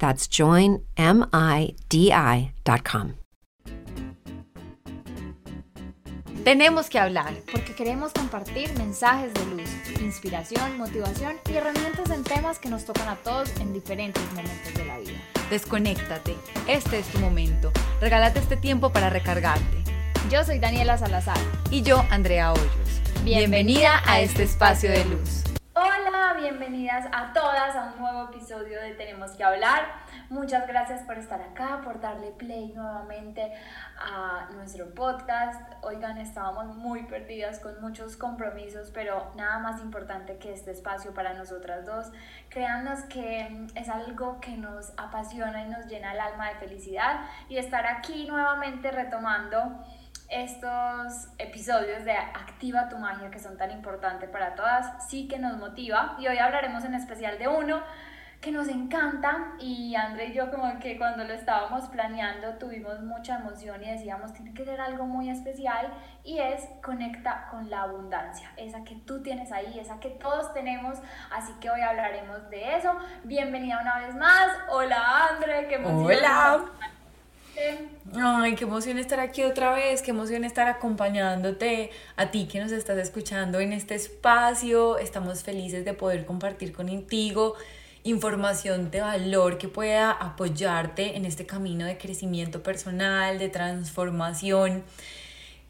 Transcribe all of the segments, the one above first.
That's joinmidi.com. Tenemos que hablar porque queremos compartir mensajes de luz, inspiración, motivación y herramientas en temas que nos tocan a todos en diferentes momentos de la vida. Desconéctate, este es tu momento. Regálate este tiempo para recargarte. Yo soy Daniela Salazar. Y yo, Andrea Hoyos. Bienvenida, a este espacio de luz. Hola, bienvenidas a todas a un nuevo episodio de Tenemos que hablar. Muchas gracias por estar acá, por darle play nuevamente a nuestro podcast. Oigan, estábamos muy perdidas con muchos compromisos, pero nada más importante que este espacio para nosotras dos. Créannos que es algo que nos apasiona y nos llena el alma de felicidad y estar aquí nuevamente retomando estos episodios de Activa tu magia que son tan importantes para todas, sí que nos motiva y hoy hablaremos en especial de uno que nos encanta y André y yo como que cuando lo estábamos planeando tuvimos mucha emoción y decíamos tiene que ser algo muy especial y es conecta con la abundancia, esa que tú tienes ahí, esa que todos tenemos, así que hoy hablaremos de eso. Bienvenida una vez más. Hola André, qué emoción. Hola. Ay, qué emoción estar aquí otra vez, qué emoción estar acompañándote a ti que nos estás escuchando en este espacio. Estamos felices de poder compartir contigo información de valor que pueda apoyarte en este camino de crecimiento personal, de transformación.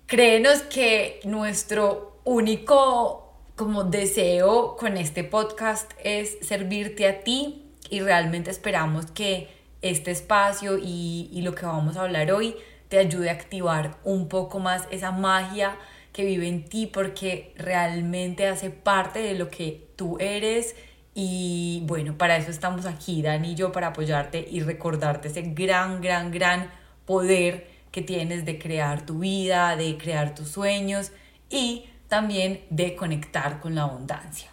Créenos que nuestro único como deseo con este podcast es servirte a ti y realmente esperamos que este espacio y, lo que vamos a hablar hoy te ayude a activar un poco más esa magia que vive en ti porque realmente hace parte de lo que tú eres y bueno, para eso estamos aquí, Dani y yo, para apoyarte y recordarte ese gran, gran, gran poder que tienes de crear tu vida, de crear tus sueños y también de conectar con la abundancia.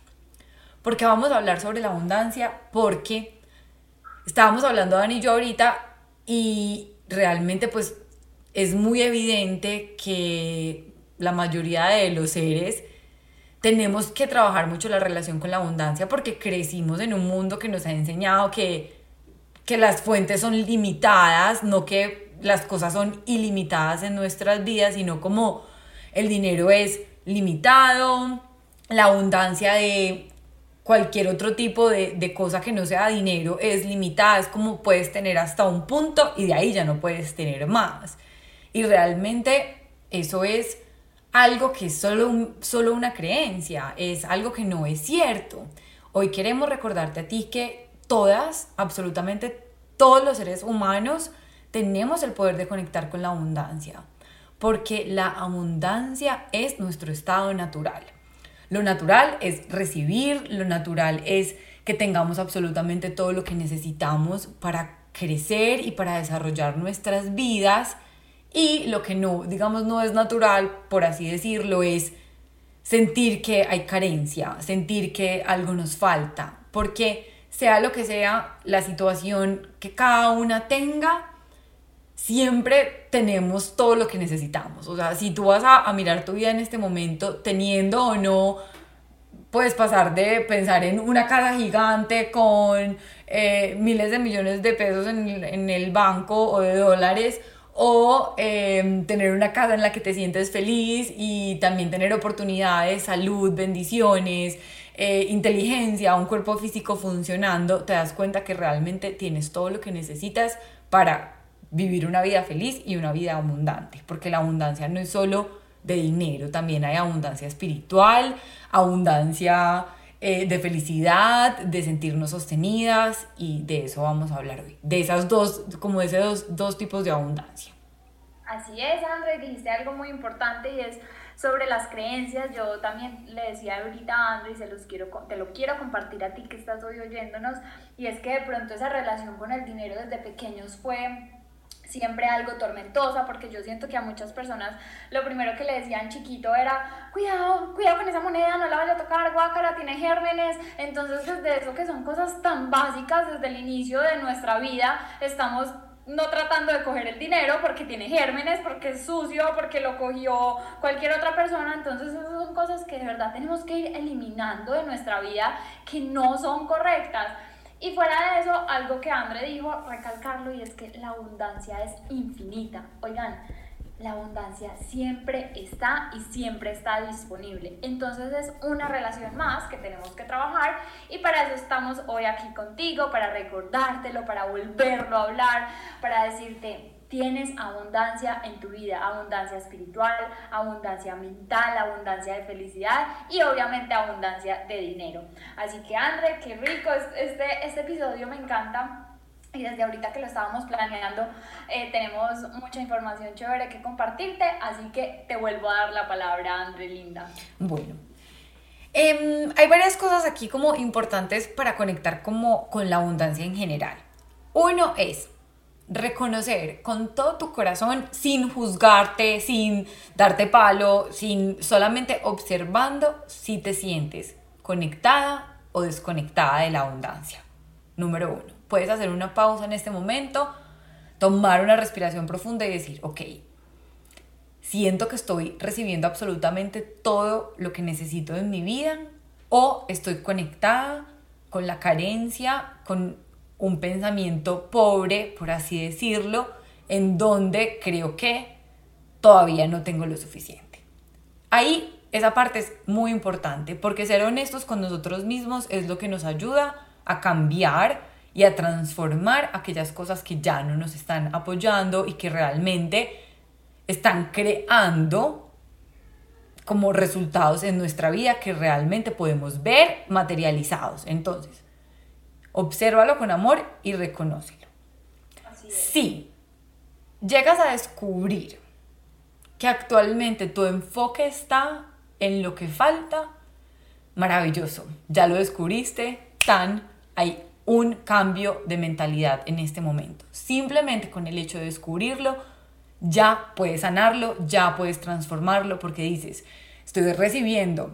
Porque vamos a hablar sobre la abundancia porque estábamos hablando Dani y yo ahorita y realmente pues es muy evidente que la mayoría de los seres tenemos que trabajar mucho la relación con la abundancia porque crecimos en un mundo que nos ha enseñado que, que las fuentes son limitadas, no que las cosas son ilimitadas en nuestras vidas, sino como el dinero es limitado, la abundancia de cualquier otro tipo de, de, cosa que no sea dinero es limitada, es como puedes tener hasta un punto y de ahí ya no puedes tener más. Y realmente eso es algo que es solo, solo una creencia, es algo que no es cierto. Hoy queremos recordarte a ti que todas, absolutamente todos los seres humanos, tenemos el poder de conectar con la abundancia, porque la abundancia es nuestro estado natural. Lo natural es recibir, lo natural es que tengamos absolutamente todo lo que necesitamos para crecer y para desarrollar nuestras vidas. Y lo que no, digamos, no es natural, por así decirlo, es sentir que hay carencia, sentir que algo nos falta, porque sea lo que sea la situación que cada una tenga, siempre tenemos todo lo que necesitamos. O sea, si tú vas a, mirar tu vida en este momento, teniendo o no, puedes pasar de pensar en una casa gigante con eh, miles de millones de pesos en el banco o de dólares, o em, tener una casa en la que te sientes feliz y también tener oportunidades, salud, bendiciones, eh, inteligencia, un cuerpo físico funcionando, te das cuenta que realmente tienes todo lo que necesitas para vivir una vida feliz y una vida abundante, porque la abundancia no es solo de dinero, también hay abundancia espiritual, abundancia eh, de felicidad, de sentirnos sostenidas y de eso vamos a hablar hoy, de esas dos, como de esos dos, tipos de abundancia. Así es, André, dijiste algo muy importante y es sobre las creencias. Yo también le decía ahorita a André y se los quiero, te lo quiero compartir a ti que estás hoy oyéndonos, y es que de pronto esa relación con el dinero desde pequeños fue siempre algo tormentosa, porque yo siento que a muchas personas lo primero que le decían chiquito era, cuidado, cuidado con esa moneda, no la vaya a tocar, guácara, tiene gérmenes. Entonces, desde eso que son cosas tan básicas desde el inicio de nuestra vida, estamos no tratando de coger el dinero porque tiene gérmenes, porque es sucio, porque lo cogió cualquier otra persona. Entonces esas son cosas que de verdad tenemos que ir eliminando de nuestra vida que no son correctas. Y fuera de eso, algo que André dijo, recalcarlo, y es que la abundancia es infinita. Oigan, la abundancia siempre está y siempre está disponible. Entonces es una relación más que tenemos que trabajar y para eso estamos hoy aquí contigo, para recordártelo, para volverlo a hablar, para decirte, tienes abundancia en tu vida, abundancia espiritual, abundancia mental, abundancia de felicidad y obviamente abundancia de dinero. Así que André, qué rico, este, este episodio me encanta. Y desde ahorita que lo estábamos planeando, eh, tenemos mucha información chévere que compartirte, así que te vuelvo a dar la palabra, André Linda. Bueno, em, hay varias cosas aquí como importantes para conectar como con la abundancia en general. Uno es, reconocer con todo tu corazón, sin juzgarte, sin darte palo, sin solamente observando si te sientes conectada o desconectada de la abundancia. Número uno, puedes hacer una pausa en este momento, tomar una respiración profunda y decir, ok, siento que estoy recibiendo absolutamente todo lo que necesito en mi vida o estoy conectada con la carencia, con un pensamiento pobre, por así decirlo, en donde creo que todavía no tengo lo suficiente. Ahí esa parte es muy importante porque ser honestos con nosotros mismos es lo que nos ayuda a cambiar y a transformar aquellas cosas que ya no nos están apoyando y que realmente están creando como resultados en nuestra vida que realmente podemos ver materializados. Entonces, Obsérvalo con amor y reconócelo. Si llegas a descubrir que actualmente tu enfoque está en lo que falta, maravilloso. Ya lo descubriste, tan hay un cambio de mentalidad en este momento. Simplemente con el hecho de descubrirlo, ya puedes sanarlo, ya puedes transformarlo porque dices, estoy recibiendo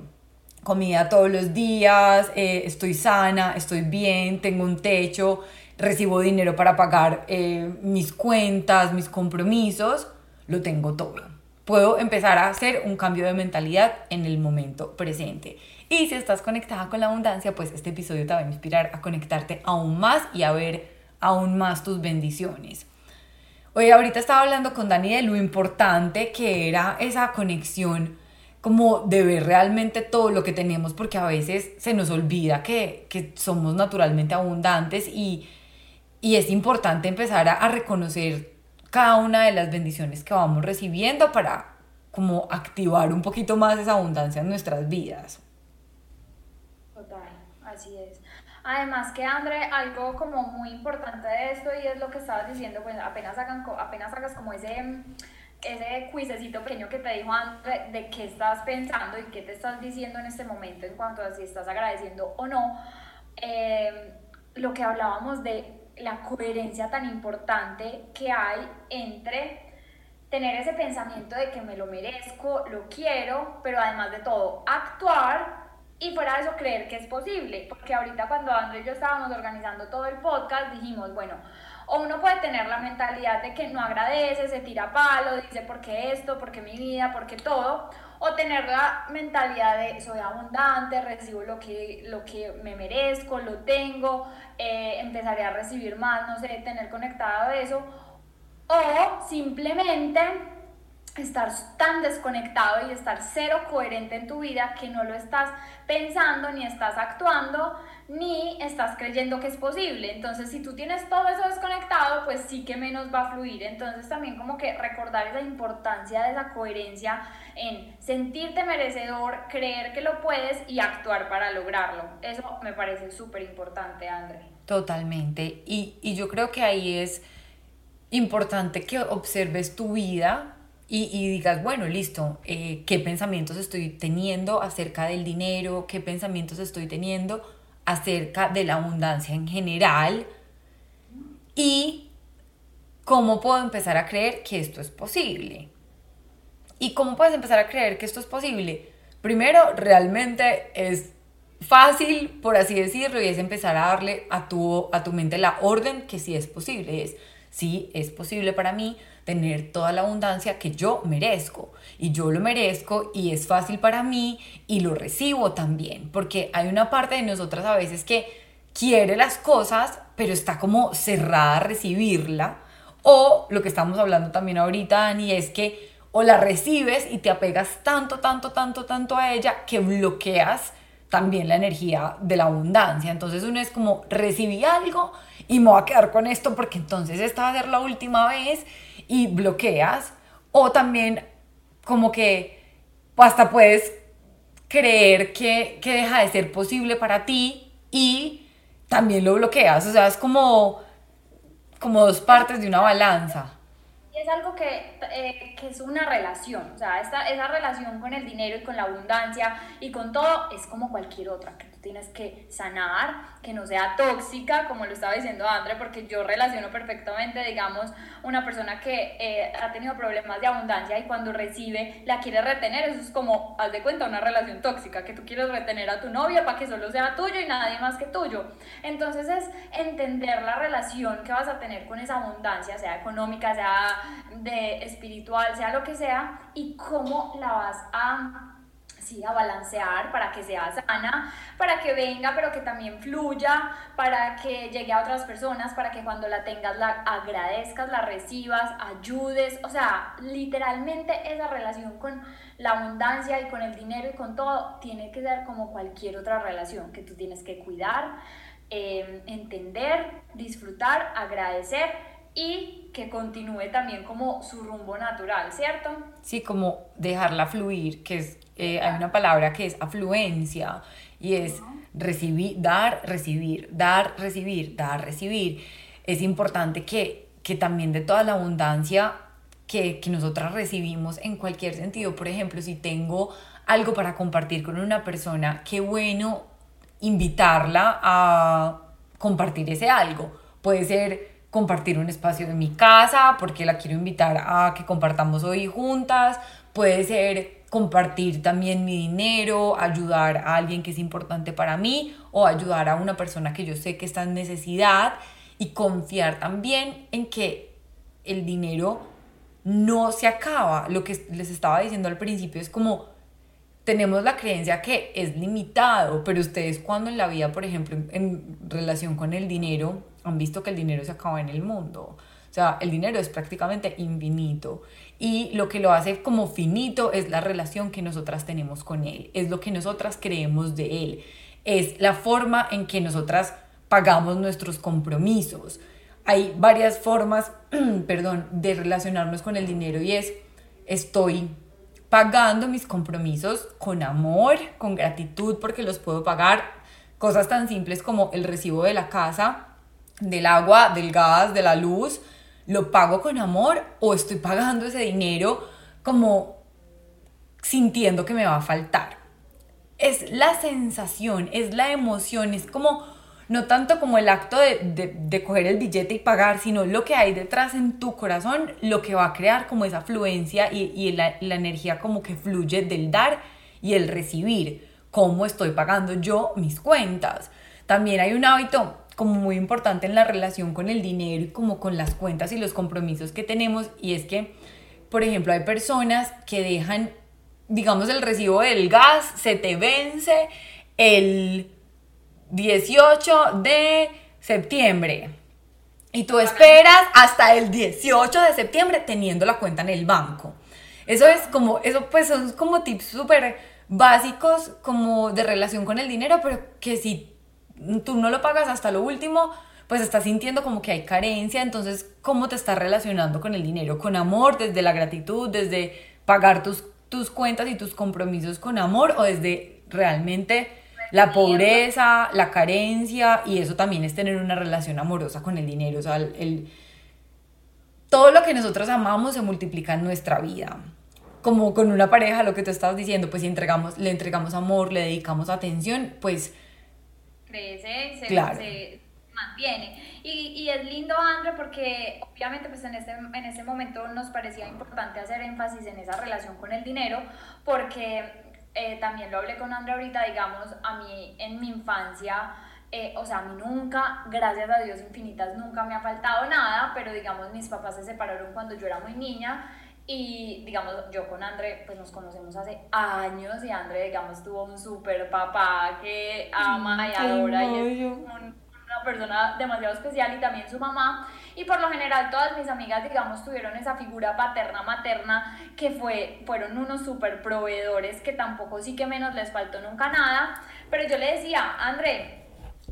comida todos los días, eh, estoy sana, estoy bien, tengo un techo, recibo dinero para pagar eh, mis cuentas, mis compromisos, lo tengo todo. Puedo empezar a hacer un cambio de mentalidad en el momento presente. Y si estás conectada con la abundancia, pues este episodio te va a inspirar a conectarte aún más y a ver aún más tus bendiciones. Hoy ahorita estaba hablando con Dani de lo importante que era esa conexión como de ver realmente todo lo que tenemos, porque a veces se nos olvida que, que somos naturalmente abundantes y, y es importante empezar a, reconocer cada una de las bendiciones que vamos recibiendo para como activar un poquito más esa abundancia en nuestras vidas. Total, así es. Además que André, algo como muy importante de esto y es lo que estabas diciendo, pues apenas, hagan, apenas hagas como ese ese cuisecito pequeño que te dijo antes de qué estás pensando y qué te estás diciendo en este momento en cuanto a si estás agradeciendo o no, em, lo que hablábamos de la coherencia tan importante que hay entre tener ese pensamiento de que me lo merezco, lo quiero, pero además de todo, actuar y fuera de eso creer que es posible. Porque ahorita cuando André y yo estábamos organizando todo el podcast, dijimos, bueno, o uno puede tener la mentalidad de que no agradece, se tira palo, dice por qué esto, por qué mi vida, por qué todo. O tener la mentalidad de soy abundante, recibo lo que, lo que me merezco, lo tengo, eh, empezaré a recibir más, no sé, tener conectado eso. O simplemente estar tan desconectado y estar cero coherente en tu vida que no lo estás pensando ni estás actuando ni estás creyendo que es posible. Entonces, si tú tienes todo eso desconectado, pues sí que menos va a fluir. Entonces, también como que recordar esa importancia de esa coherencia en sentirte merecedor, creer que lo puedes y actuar para lograrlo. Eso me parece súper importante, André. Totalmente. Y, y yo creo que ahí es importante que observes tu vida y, digas, bueno, listo, eh, ¿qué pensamientos estoy teniendo acerca del dinero? ¿Qué pensamientos estoy teniendo acerca de la abundancia en general? Y cómo puedo empezar a creer que esto es posible. ¿Y cómo puedes empezar a creer que esto es posible? Primero, realmente es fácil, por así decirlo, y es empezar a darle a tu, a tu mente la orden que sí es posible. Es, sí, es posible para mí tener toda la abundancia que yo merezco. Y yo lo merezco y es fácil para mí y lo recibo también. Porque hay una parte de nosotras a veces que quiere las cosas, pero está como cerrada a recibirla. O lo que estamos hablando también ahorita, Dani, es que o la recibes y te apegas tanto, tanto, tanto, tanto a ella que bloqueas también la energía de la abundancia. Entonces uno es como, recibí algo y me voy a quedar con esto porque entonces esta va a ser la última vez y bloqueas. O también como que hasta puedes creer que, que deja de ser posible para ti y también lo bloqueas. O sea, es como, como dos partes de una balanza. Es algo que, eh, que, es una relación, o sea, esta, esa relación con el dinero y con la abundancia y con todo es como cualquier otra, que tú tienes que sanar, que no sea tóxica, como lo estaba diciendo André, porque yo relaciono perfectamente, digamos, una persona que eh, ha tenido problemas de abundancia y cuando recibe la quiere retener, eso es como, haz de cuenta, una relación tóxica, que tú quieres retener a tu novia para que solo sea tuyo y nadie más que tuyo. Entonces es entender la relación que vas a tener con esa abundancia, sea económica, sea de espiritual, sea lo que sea, y cómo la vas a sí, a balancear para que sea sana, para que venga, pero que también fluya, para que llegue a otras personas, para que cuando la tengas la agradezcas, la recibas, ayudes, o sea, literalmente esa relación con la abundancia y con el dinero y con todo tiene que ser como cualquier otra relación que tú tienes que cuidar, em, entender, disfrutar, agradecer y que continúe también como su rumbo natural, ¿cierto? Sí, como dejarla fluir, que es eh, hay una palabra que es afluencia y es recibir, dar, recibir, dar, recibir, dar, recibir. Es importante que, que también de toda la abundancia que, que nosotras recibimos en cualquier sentido, por ejemplo, si tengo algo para compartir con una persona, qué bueno invitarla a compartir ese algo. Puede ser compartir un espacio de mi casa porque la quiero invitar a que compartamos hoy juntas. Puede ser compartir también mi dinero, ayudar a alguien que es importante para mí o ayudar a una persona que yo sé que está en necesidad y confiar también en que el dinero no se acaba. Lo que les estaba diciendo al principio es como tenemos la creencia que es limitado, pero ustedes cuando en la vida, por ejemplo, en, relación con el dinero, han visto que el dinero se acaba en el mundo. O sea, el dinero es prácticamente infinito y lo que lo hace como finito es la relación que nosotras tenemos con él, es lo que nosotras creemos de él, es la forma en que nosotras pagamos nuestros compromisos. Hay varias formas, perdón, de relacionarnos con el dinero y es estoy pagando mis compromisos con amor, con gratitud porque los puedo pagar. Cosas tan simples como el recibo de la casa, del agua, del gas, de la luz, ¿Lo pago con amor o estoy pagando ese dinero como sintiendo que me va a faltar? Es la sensación, es la emoción, es como, no tanto como el acto de, coger el billete y pagar, sino lo que hay detrás en tu corazón, lo que va a crear como esa fluencia y, la, la energía como que fluye del dar y el recibir. ¿Cómo estoy pagando yo mis cuentas? También hay un hábito como muy importante en la relación con el dinero y como con las cuentas y los compromisos que tenemos y es que, por ejemplo, hay personas que dejan, digamos, el recibo del gas, se te vence el 18 de septiembre y tú esperas hasta el 18 de septiembre teniendo la cuenta en el banco. Eso es como, eso pues son como tips súper básicos como de relación con el dinero, pero que si tú no lo pagas hasta lo último, pues estás sintiendo como que hay carencia, entonces, ¿cómo te estás relacionando con el dinero? Con amor, desde la gratitud, desde pagar tus, tus cuentas y tus compromisos con amor o desde realmente la pobreza, la carencia y eso también es tener una relación amorosa con el dinero, o sea, el, todo lo que nosotros amamos se multiplica en nuestra vida. Como con una pareja, lo que tú estabas diciendo, pues si entregamos, le entregamos amor, le dedicamos atención, pues crece, se, claro mantiene. Y, y, es lindo, André, porque obviamente pues en este, en este momento nos parecía importante hacer énfasis en esa relación con el dinero, porque eh, también lo hablé con André ahorita, digamos, a mí en mi infancia... Eh, o sea, a mí nunca, gracias a Dios infinitas, nunca me ha faltado nada, pero digamos mis papás se separaron cuando yo era muy niña y digamos, yo con André, pues nos conocemos hace años y André, digamos, tuvo un super papá que ama y adora y es un persona demasiado especial y también su mamá. Y por lo general todas mis amigas, digamos, tuvieron esa figura paterna, materna, que fue, fueron unos super proveedores que tampoco sí que menos les faltó nunca nada. Pero yo le decía, André,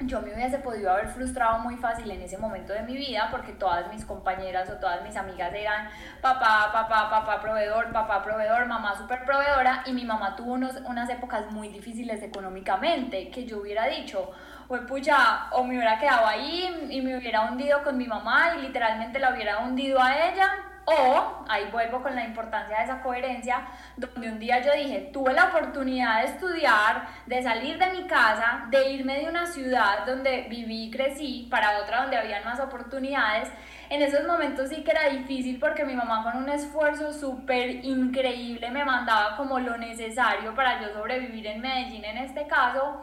yo me hubiese podido haber frustrado muy fácil en ese momento de mi vida porque todas mis compañeras o todas mis amigas eran papá, papá, papá proveedor, papá proveedor, mamá super proveedora y mi mamá tuvo unos, unas épocas muy difíciles económicamente que yo hubiera dicho, pues pucha, o me hubiera quedado ahí y me hubiera hundido con mi mamá y literalmente la hubiera hundido a ella o, ahí vuelvo con la importancia de esa coherencia, donde un día yo dije, tuve la oportunidad de estudiar, de salir de mi casa, de irme de una ciudad donde viví y crecí para otra donde había más oportunidades. En esos momentos sí que era difícil porque mi mamá con un esfuerzo súper increíble me mandaba como lo necesario para yo sobrevivir en Medellín en este caso.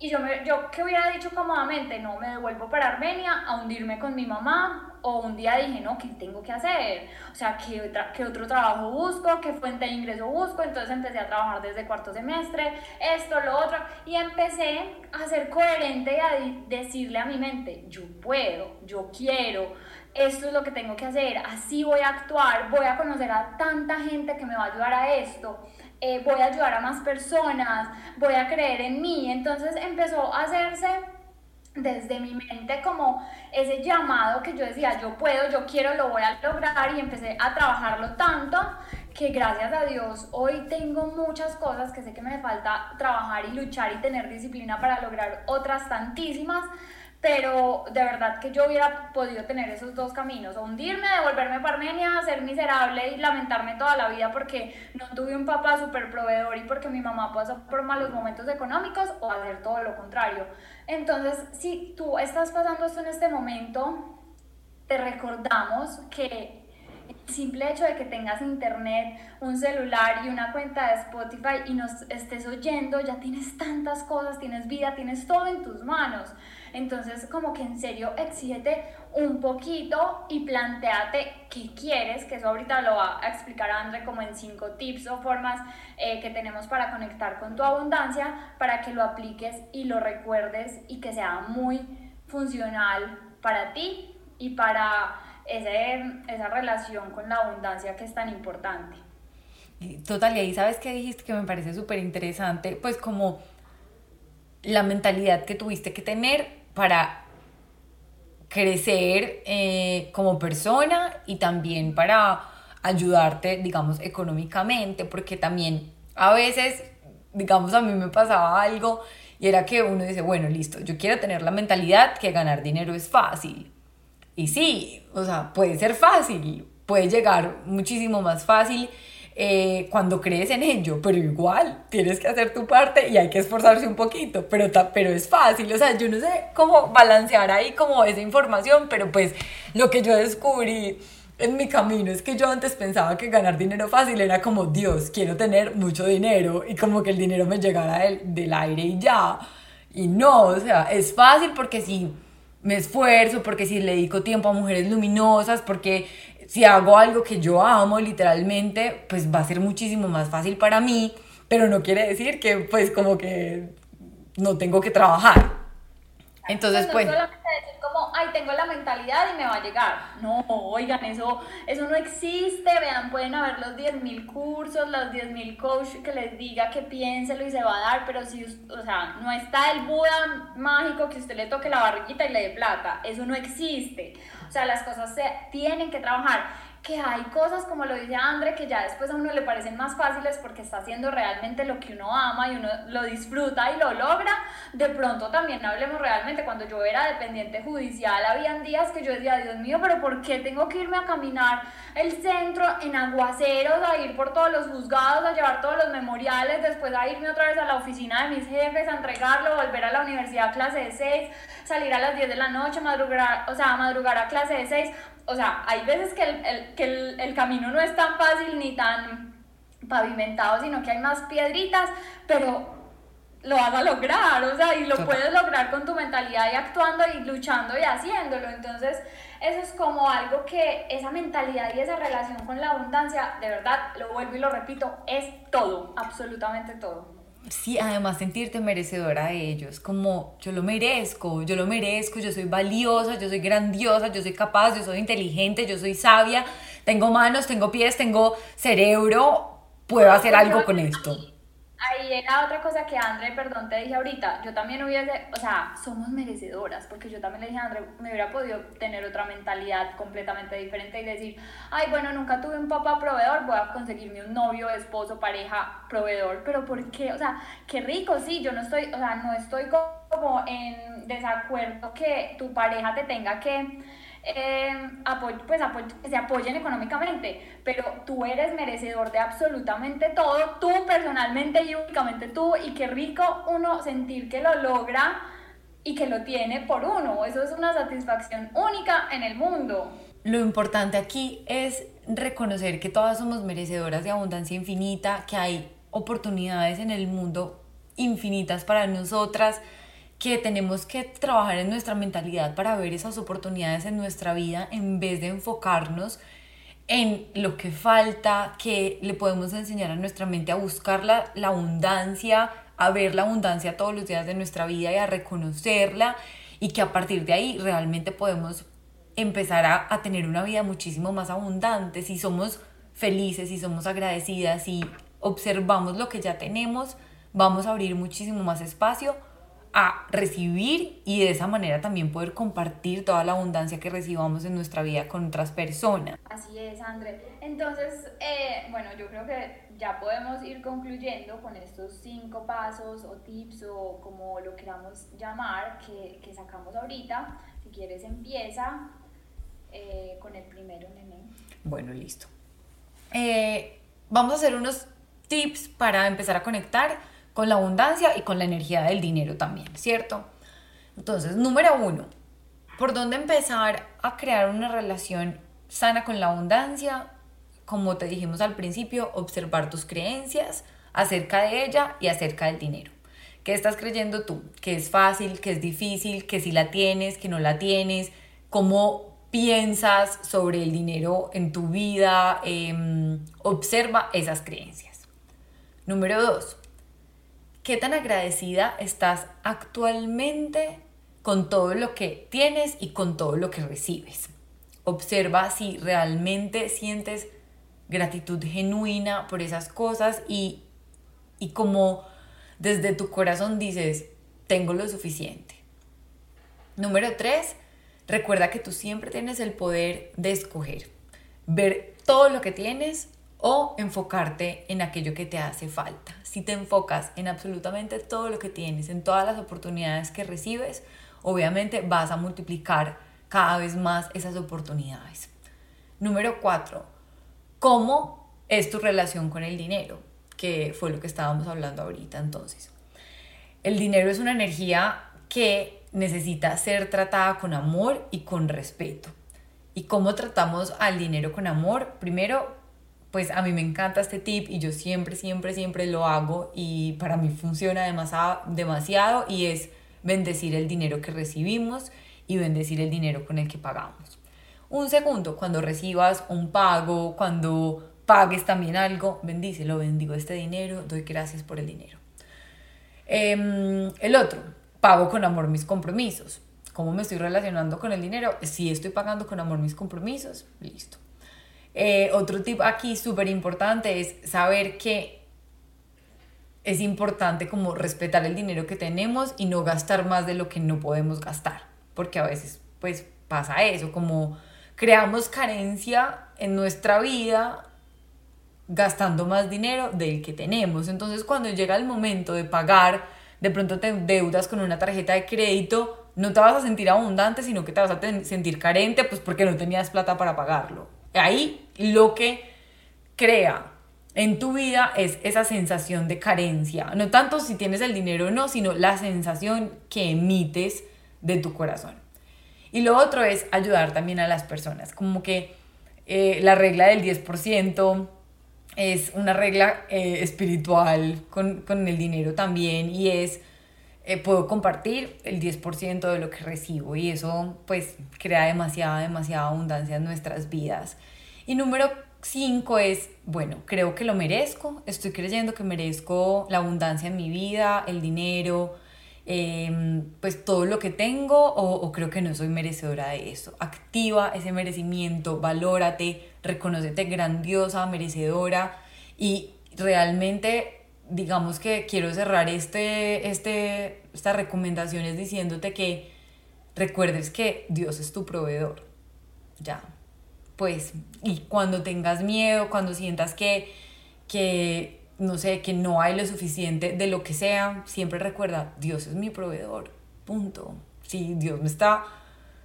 Y yo, me, yo que hubiera dicho cómodamente, no, me devuelvo para Armenia a hundirme con mi mamá, o un día dije, no, ¿qué tengo que hacer? O sea, ¿qué, ¿qué, otro trabajo busco? ¿Qué fuente de ingreso busco? Entonces empecé a trabajar desde cuarto semestre, esto, lo otro, y empecé a ser coherente y a decirle a mi mente, yo puedo, yo quiero, esto es lo que tengo que hacer, así voy a actuar, voy a conocer a tanta gente que me va a ayudar a esto. Eh, voy a ayudar a más personas, voy a creer en mí. Entonces empezó a hacerse desde mi mente como ese llamado que yo decía, yo puedo, yo quiero, lo voy a lograr y empecé a trabajarlo tanto que gracias a Dios hoy tengo muchas cosas que sé que me falta trabajar y luchar y tener disciplina para lograr otras tantísimas, pero de verdad que yo hubiera podido tener esos dos caminos, hundirme, devolverme para Armenia, ser miserable y lamentarme toda la vida porque no tuve un papá súper proveedor y porque mi mamá pasó por malos momentos económicos, o hacer todo lo contrario. Entonces, si tú estás pasando esto en este momento, te recordamos que el simple hecho de que tengas internet, un celular y una cuenta de Spotify y nos estés oyendo, ya tienes tantas cosas, tienes vida, tienes todo en tus manos. Entonces, como que en serio, exígete un poquito y planteate qué quieres, que eso ahorita lo va a explicar André como en cinco tips o formas eh, que tenemos para conectar con tu abundancia, para que lo apliques y lo recuerdes y que sea muy funcional para ti y para ese, esa relación con la abundancia que es tan importante. Total, y ahí sabes que dijiste que me parece súper interesante, pues como la mentalidad que tuviste que tener para crecer eh, como persona y también para ayudarte, digamos, económicamente, porque también a veces, digamos, a mí me pasaba algo y era que uno dice, bueno, listo, yo quiero tener la mentalidad que ganar dinero es fácil. Y sí, o sea, puede ser fácil, puede llegar muchísimo más fácil eh, cuando crees en ello, pero igual tienes que hacer tu parte y hay que esforzarse un poquito, pero, pero es fácil, o sea, yo no sé cómo balancear ahí como esa información, pero pues lo que yo descubrí en mi camino es que yo antes pensaba que ganar dinero fácil era como Dios, quiero tener mucho dinero y como que el dinero me llegara del, del aire y ya. Y no, o sea, es fácil porque si me esfuerzo, porque si le dedico tiempo a mujeres luminosas, porque si hago algo que yo amo literalmente, pues va a ser muchísimo más fácil para mí, pero no quiere decir que pues como que no tengo que trabajar. Entonces, pues... No solamente ay, tengo la mentalidad y me va a llegar. No, oigan, eso, eso no existe. Vean, pueden haber los 10.000 cursos, los 10.000 coach que les diga que piénselo y se va a dar, pero si, o sea, no está el Buda mágico que usted le toque la barriguita y le dé plata. Eso no existe. O sea, las cosas se tienen que trabajar que hay cosas, como lo dice André, que ya después a uno le parecen más fáciles porque está haciendo realmente lo que uno ama y uno lo disfruta y lo logra. De pronto también hablemos realmente, cuando yo era dependiente judicial, habían días que yo decía, Dios mío, pero ¿por qué tengo que irme a caminar el centro en aguaceros, a ir por todos los juzgados, a llevar todos los memoriales, después a irme otra vez a la oficina de mis jefes, a entregarlo, volver a la universidad a clase de 6, salir a las 10 de la noche, madrugar, o sea, madrugar a clase de 6? O sea, hay veces que, el, que el, el, camino no es tan fácil ni tan pavimentado, sino que hay más piedritas, pero lo vas a lograr, o sea, y lo puedes lograr con tu mentalidad y actuando y luchando y haciéndolo. Entonces, eso es como algo que esa mentalidad y esa relación con la abundancia, de verdad, lo vuelvo y lo repito, es todo, absolutamente todo. Sí, además sentirte merecedora de ellos, como yo lo merezco, yo lo merezco, yo soy valiosa, yo soy grandiosa, yo soy capaz, yo soy inteligente, yo soy sabia, tengo manos, tengo pies, tengo cerebro, puedo hacer algo con esto ahí era otra cosa que André, perdón, te dije ahorita, yo también hubiese, o sea, somos merecedoras, porque yo también le dije a André, me hubiera podido tener otra mentalidad completamente diferente y decir, ay, bueno, nunca tuve un papá proveedor, voy a conseguirme un novio, esposo, pareja, proveedor, pero ¿por qué? O sea, qué rico, sí, yo no estoy, o sea, no estoy como en desacuerdo que tu pareja te tenga que eh, pues que se apoyen económicamente, pero tú eres merecedor de absolutamente todo, tú personalmente y únicamente tú, y qué rico uno sentir que lo logra y que lo tiene por uno, eso es una satisfacción única en el mundo. Lo importante aquí es reconocer que todas somos merecedoras de abundancia infinita, que hay oportunidades en el mundo infinitas para nosotras, que tenemos que trabajar en nuestra mentalidad para ver esas oportunidades en nuestra vida en vez de enfocarnos en lo que falta, que le podemos enseñar a nuestra mente a buscar la, abundancia, a ver la abundancia todos los días de nuestra vida y a reconocerla y que a partir de ahí realmente podemos empezar a, a tener una vida muchísimo más abundante. Si somos felices, si somos agradecidas, si observamos lo que ya tenemos, vamos a abrir muchísimo más espacio a recibir y de esa manera también poder compartir toda la abundancia que recibamos en nuestra vida con otras personas. Así es, André. Entonces, eh, bueno, yo creo que ya podemos ir concluyendo con estos cinco pasos o tips o como lo queramos llamar que, que sacamos ahorita. Si quieres, empieza eh, con el primero, nene. Bueno, listo. Eh, vamos a hacer unos tips para empezar a conectar con la abundancia y con la energía del dinero también, ¿cierto? Entonces, número uno, ¿por dónde empezar a crear una relación sana con la abundancia? Como te dijimos al principio, observar tus creencias acerca de ella y acerca del dinero. ¿Qué estás creyendo tú? ¿Que es fácil? ¿Que es difícil? ¿Que si la tienes? ¿Que no la tienes? ¿Cómo piensas sobre el dinero en tu vida? Em, observa esas creencias. Número dos, ¿Qué tan agradecida estás actualmente con todo lo que tienes y con todo lo que recibes? Observa si realmente sientes gratitud genuina por esas cosas y, y como desde tu corazón dices, tengo lo suficiente. Número tres, recuerda que tú siempre tienes el poder de escoger, ver todo lo que tienes o enfocarte en aquello que te hace falta. Si te enfocas en absolutamente todo lo que tienes, en todas las oportunidades que recibes, obviamente vas a multiplicar cada vez más esas oportunidades. Número cuatro, ¿cómo es tu relación con el dinero? Que fue lo que estábamos hablando ahorita entonces. El dinero es una energía que necesita ser tratada con amor y con respeto. ¿Y cómo tratamos al dinero con amor? Primero, pues a mí me encanta este tip y yo siempre, siempre, siempre lo hago y para mí funciona demasiado, demasiado y es bendecir el dinero que recibimos y bendecir el dinero con el que pagamos. Un segundo, cuando recibas un pago, cuando pagues también algo, bendícelo, bendigo este dinero, doy gracias por el dinero. Em, el otro, pago con amor mis compromisos. ¿Cómo me estoy relacionando con el dinero? Si estoy pagando con amor mis compromisos, listo. Eh, otro tip aquí súper importante es saber que es importante como respetar el dinero que tenemos y no gastar más de lo que no podemos gastar, porque a veces pues pasa eso, como creamos carencia en nuestra vida gastando más dinero del que tenemos. Entonces cuando llega el momento de pagar, de pronto te deudas con una tarjeta de crédito, no te vas a sentir abundante, sino que te vas a sentir carente, pues porque no tenías plata para pagarlo. Ahí lo que crea en tu vida es esa sensación de carencia. No tanto si tienes el dinero o no, sino la sensación que emites de tu corazón. Y lo otro es ayudar también a las personas, como que eh, la regla del 10% es una regla eh, espiritual con, con, el dinero también y es, eh, puedo compartir el 10% de lo que recibo y eso pues crea demasiada, demasiada abundancia en nuestras vidas. Y número 5 es, bueno, creo que lo merezco, estoy creyendo que merezco la abundancia en mi vida, el dinero, Em, pues todo lo que tengo o, creo que no soy merecedora de eso. Activa ese merecimiento, valórate, reconocete grandiosa, merecedora y realmente digamos que quiero cerrar este, este, estas recomendaciones diciéndote que recuerdes que Dios es tu proveedor. Ya. Pues, y cuando tengas miedo, cuando sientas que, que no sé, que no hay lo suficiente de lo que sea, siempre recuerda, Dios es mi proveedor, punto. Si Dios me está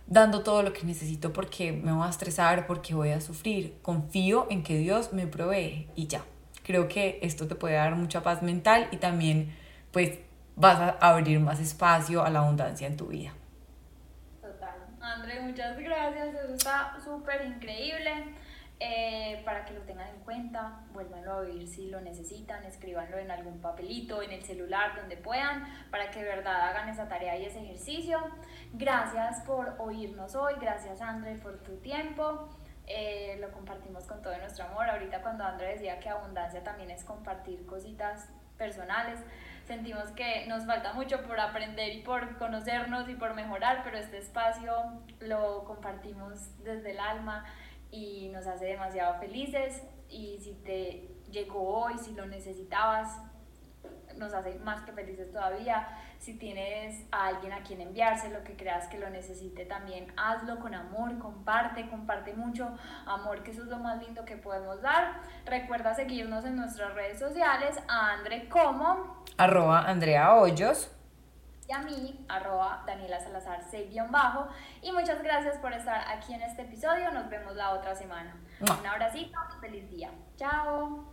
dando todo lo que necesito porque me voy a estresar, porque voy a sufrir, confío en que Dios me provee y ya. Creo que esto te puede dar mucha paz mental y también pues vas a abrir más espacio a la abundancia en tu vida. Total. André, muchas gracias, eso está súper increíble. Eh, para que lo tengan en cuenta, vuélvanlo a oír si lo necesitan, escríbanlo en algún papelito, en el celular, donde puedan, para que de verdad hagan esa tarea y ese ejercicio. Gracias por oírnos hoy, gracias André por tu tiempo. Eh, lo compartimos con todo nuestro amor. Ahorita cuando André decía que abundancia también es compartir cositas personales, sentimos que nos falta mucho por aprender y por conocernos y por mejorar, pero este espacio lo compartimos desde el alma y nos hace demasiado felices y si te llegó hoy, si lo necesitabas, nos hace más que felices todavía. Si tienes a alguien a quien enviarse, lo que creas que lo necesite también, hazlo con amor, comparte, comparte mucho amor, que eso es lo más lindo que podemos dar. Recuerda seguirnos en nuestras redes sociales, a Andre como arroba Andrea Hoyos y a mí, arroba Daniela Salazar 6-bajo. Y muchas gracias por estar aquí en este episodio. Nos vemos la otra semana. Un abracito y feliz día. Chao.